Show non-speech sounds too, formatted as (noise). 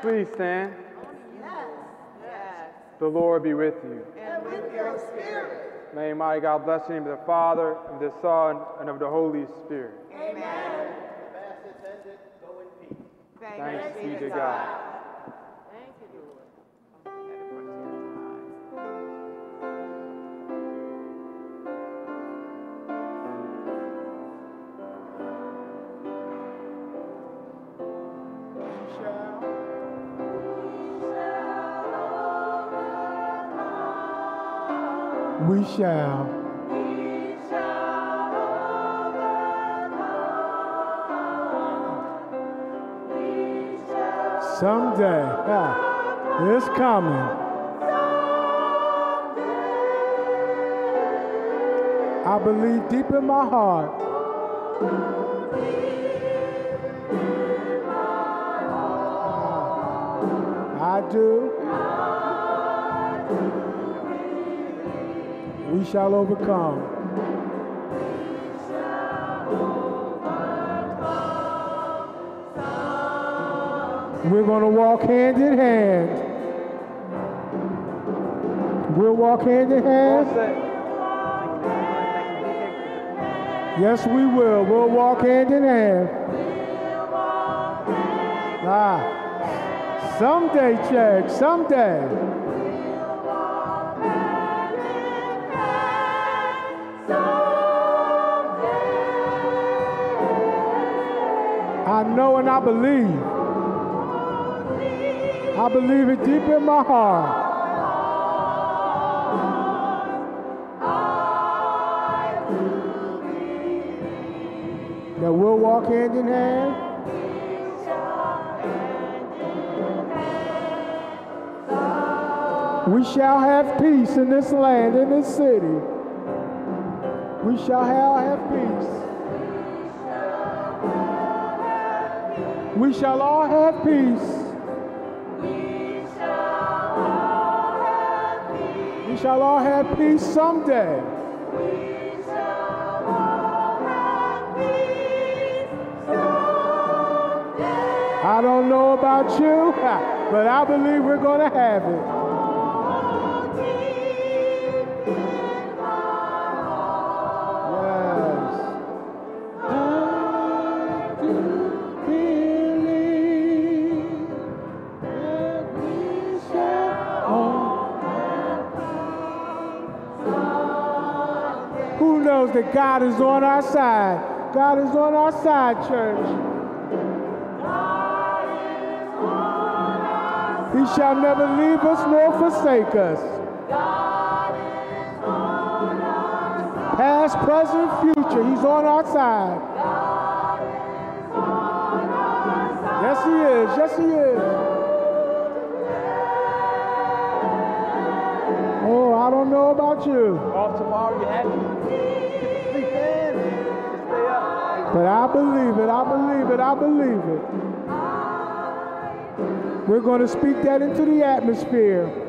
Please stand. Yes. The Lord be with you. And with your spirit. May Almighty God bless the name of the Father, and of the Son, and of the Holy Spirit. Amen. Mass is ended. Go in peace. Thanks be to God. Thank We shall. Someday, yeah, it's coming. I believe deep in my heart. I do. We shall overcome. We're going to walk hand in hand. We'll walk hand in hand. Yes, we will. We'll walk hand in hand. Ah, someday, church, someday. I know and I believe. I believe it deep in my heart. That we'll walk hand in hand. We shall have peace in this land, in this city. We shall have, have peace. We shall all have peace. We shall all have peace We shall all have peace someday. I don't know about you, (laughs) but I believe we're going to have it. That God is on our side? God is on our side, church. He shall never leave us nor forsake us. Past, present, future, He's on our side. Yes, He is. Yes, He is. Oh, I don't know about you, Off tomorrow, you happy? But I believe it. I believe it. I believe it. We're going to speak that into the atmosphere.